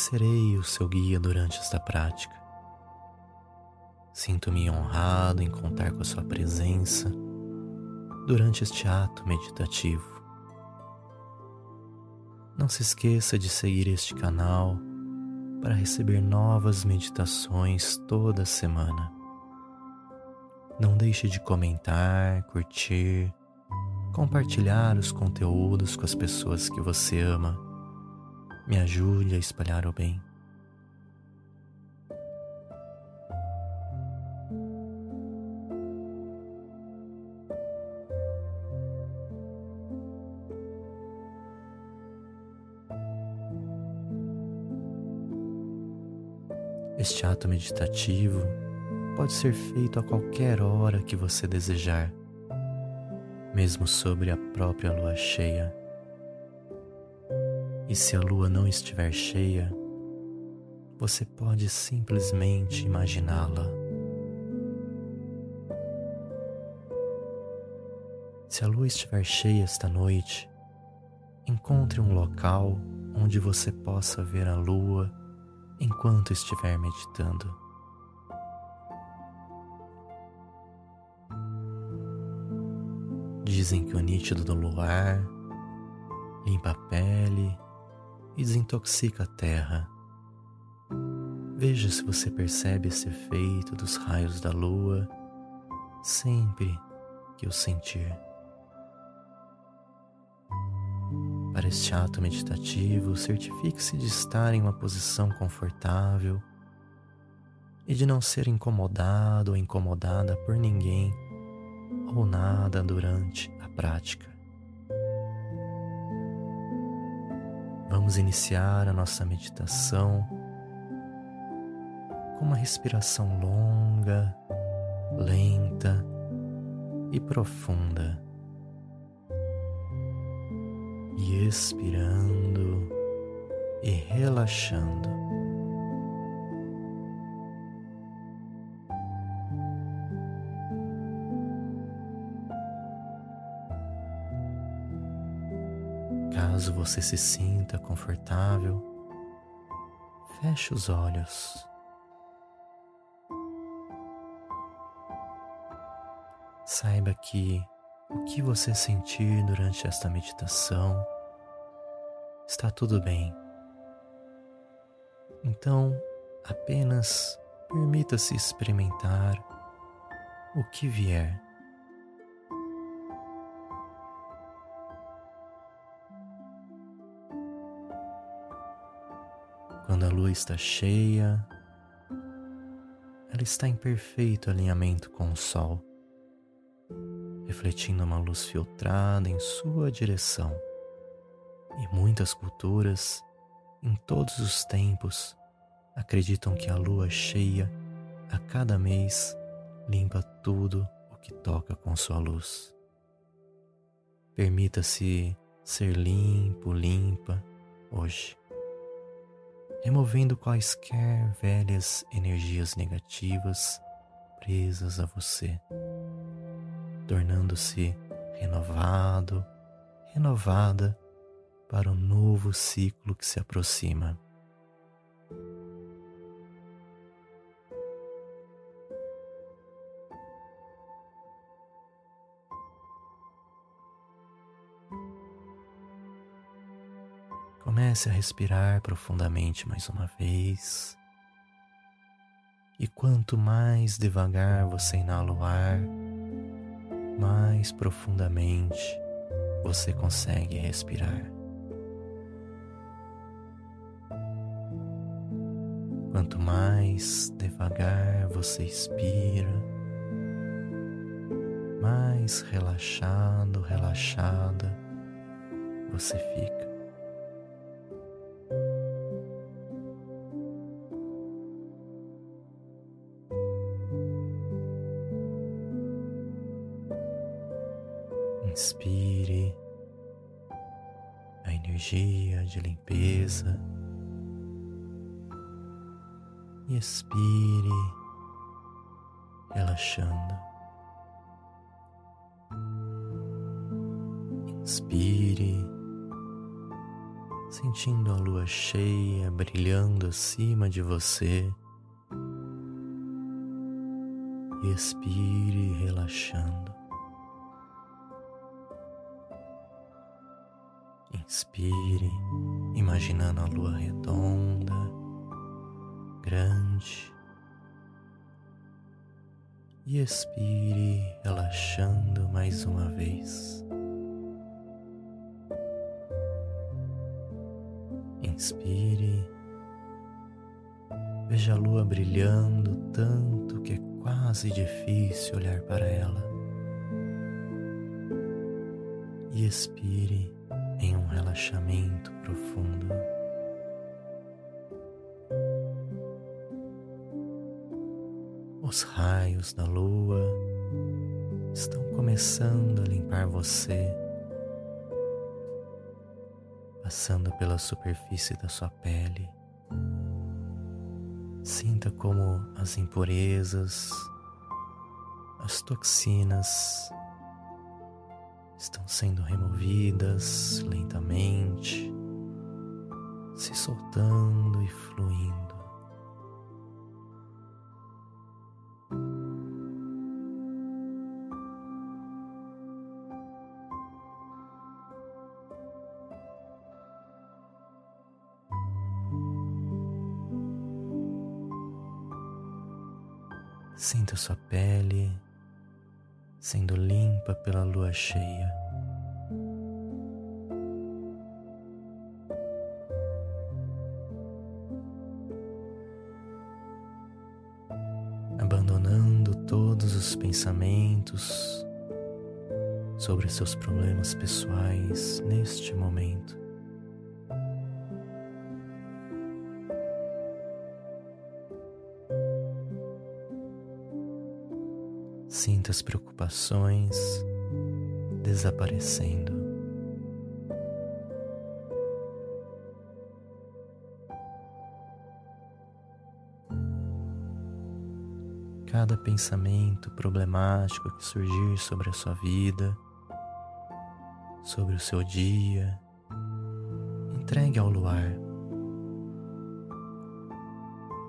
serei o seu guia durante esta prática. Sinto-me honrado em contar com a sua presença durante este ato meditativo. Não se esqueça de seguir este canal para receber novas meditações toda semana. Não deixe de comentar, curtir, compartilhar os conteúdos com as pessoas que você ama. Me ajude a espalhar o bem. Este ato meditativo pode ser feito a qualquer hora que você desejar, mesmo sobre a própria lua cheia. E se a lua não estiver cheia, você pode simplesmente imaginá-la. Se a lua estiver cheia esta noite, encontre um local onde você possa ver a lua enquanto estiver meditando. Dizem que o nítido do luar limpa a pele e desintoxica a terra. Veja se você percebe esse efeito dos raios da lua sempre que o sentir. Para este ato meditativo, certifique-se de estar em uma posição confortável e de não ser incomodado ou incomodada por ninguém ou nada durante a prática. Vamos iniciar a nossa meditação com uma respiração longa, lenta e profunda e expirando e relaxando. Caso você se sinta confortável, feche os olhos. Saiba que o que você sentir durante esta meditação está tudo bem. Então, apenas permita-se experimentar o que vier. Quando a lua está cheia, ela está em perfeito alinhamento com o sol refletindo uma luz filtrada em sua direção. E muitas culturas, em todos os tempos, acreditam que a lua cheia, a cada mês, limpa tudo o que toca com sua luz. Permita-se ser limpo, limpa hoje, removendo quaisquer velhas energias negativas presas a você tornando-se renovado, renovada para o novo ciclo que se aproxima. Comece a respirar profundamente mais uma vez. E quanto mais devagar você inala o ar, mais profundamente você consegue respirar. Quanto mais devagar você expira, mais relaxado, relaxada você fica. Limpeza e expire, relaxando. Inspire, sentindo a lua cheia brilhando acima de você. E expire relaxando. Inspire, imaginando a lua redonda, grande. E expire, relaxando mais uma vez. Inspire, veja a lua brilhando tanto que é quase difícil olhar para ela. E expire em um relaxamento profundo. Os raios da lua estão começando a limpar você, passando pela superfície da sua pele. Sinta como as impurezas, as toxinas estão sendo removidas lentamente, se soltando e fluindo. Sinta sua pele sendo limpa pela lua cheia. Abandonando todos os pensamentos sobre seus problemas pessoais neste momento. Sinta as preocupações desaparecendo. Cada pensamento problemático que surgir sobre a sua vida, sobre o seu dia, entregue ao luar.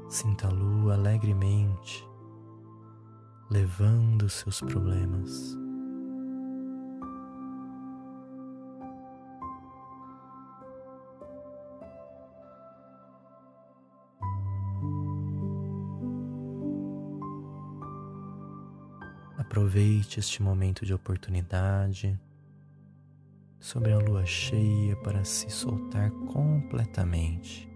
Sinta a lua alegremente levando seus problemas. Aproveite este momento de oportunidade sobre a lua cheia para se soltar completamente.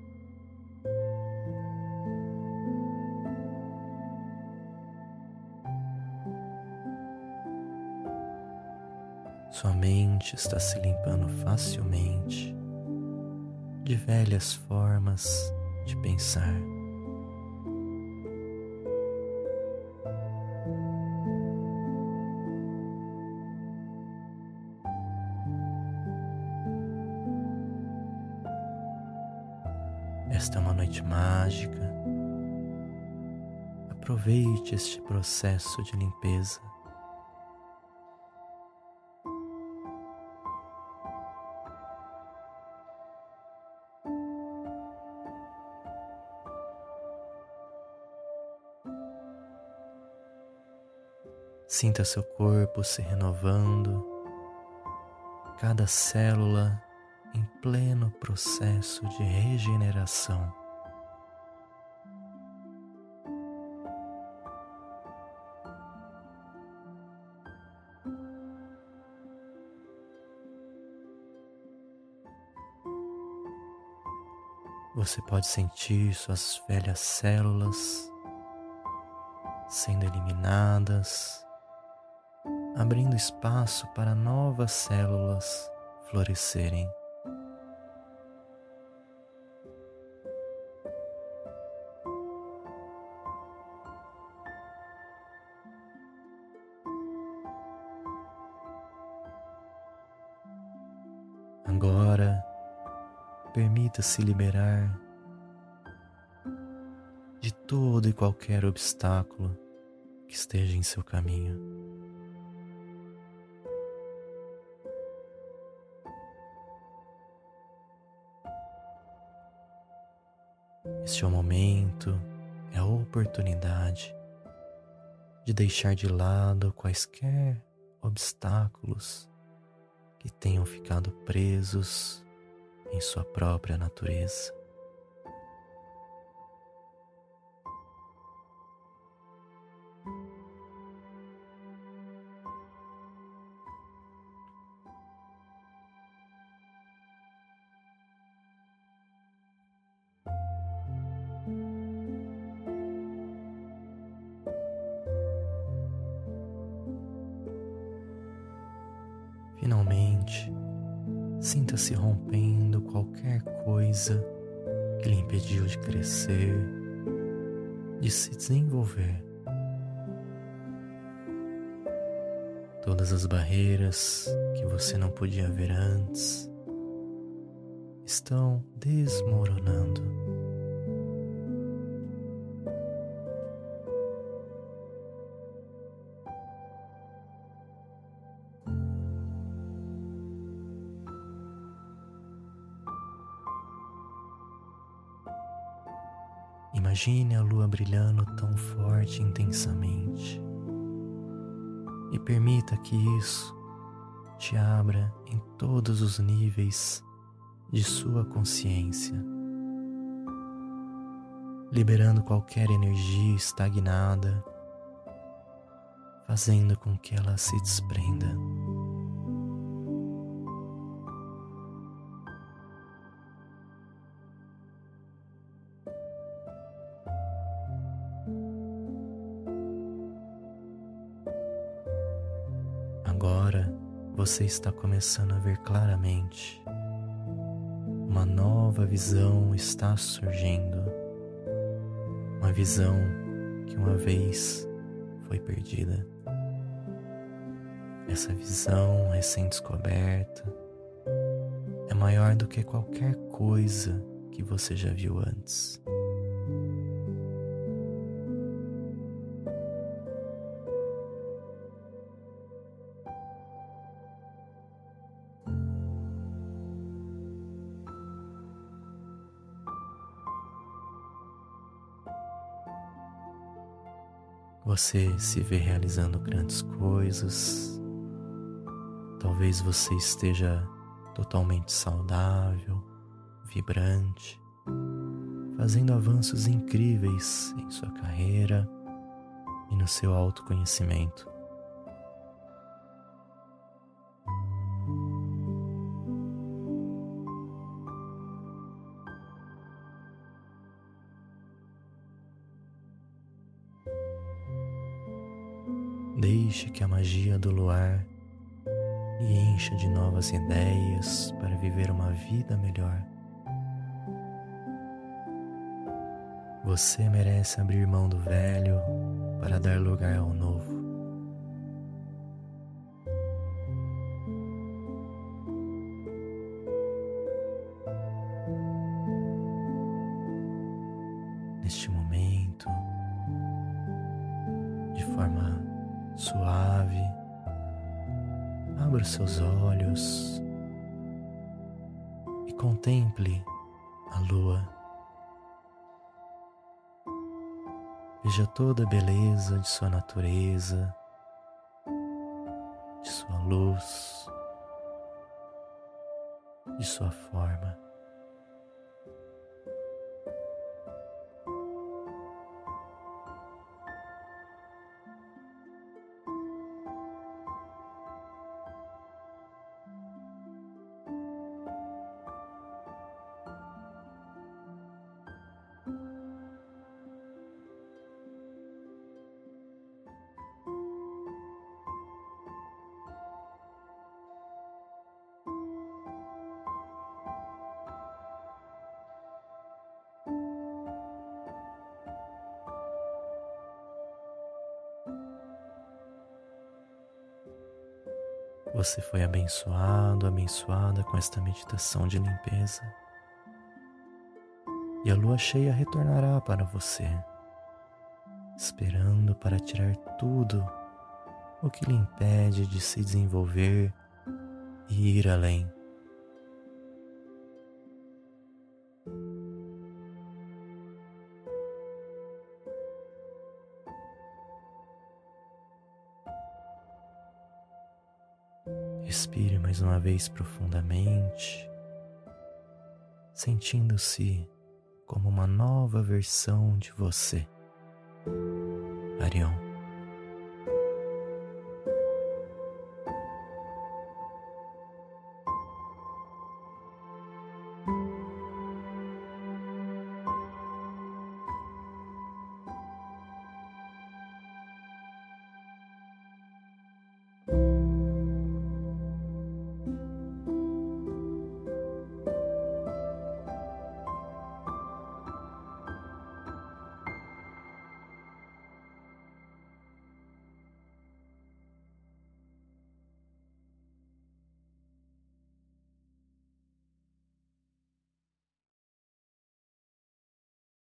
Sua mente está se limpando facilmente de velhas formas de pensar. Esta é uma noite mágica. Aproveite este processo de limpeza. Sinta seu corpo se renovando, cada célula em pleno processo de regeneração. Você pode sentir suas velhas células sendo eliminadas abrindo espaço para novas células florescerem. Agora, permita-se liberar de todo e qualquer obstáculo que esteja em seu caminho. Momento, é a oportunidade de deixar de lado quaisquer obstáculos que tenham ficado presos em sua própria natureza. Sinta-se rompendo qualquer coisa que lhe impediu de crescer, de se desenvolver. Todas as barreiras que você não podia ver antes estão desmoronando. Imagine a lua brilhando tão forte e intensamente. E permita que isso te abra em todos os níveis de sua consciência, liberando qualquer energia estagnada, fazendo com que ela se desprenda. Agora você está começando a ver claramente. Uma nova visão está surgindo. Uma visão que uma vez foi perdida. Essa visão recém-descoberta é maior do que qualquer coisa que você já viu antes. Você se vê realizando grandes coisas. Talvez você esteja totalmente saudável, vibrante, fazendo avanços incríveis em sua carreira e no seu autoconhecimento. Magia do luar lhe encha de novas ideias para viver uma vida melhor. Você merece abrir mão do velho para dar lugar ao novo. Abra seus olhos e contemple a lua. Veja toda a beleza de sua natureza, de sua luz, de sua forma. Você foi abençoado, abençoada com esta meditação de limpeza. E a lua cheia retornará para você, esperando para tirar tudo o que lhe impede de se desenvolver e ir além. Respire mais uma vez profundamente, sentindo-se como uma nova versão de você. Arião.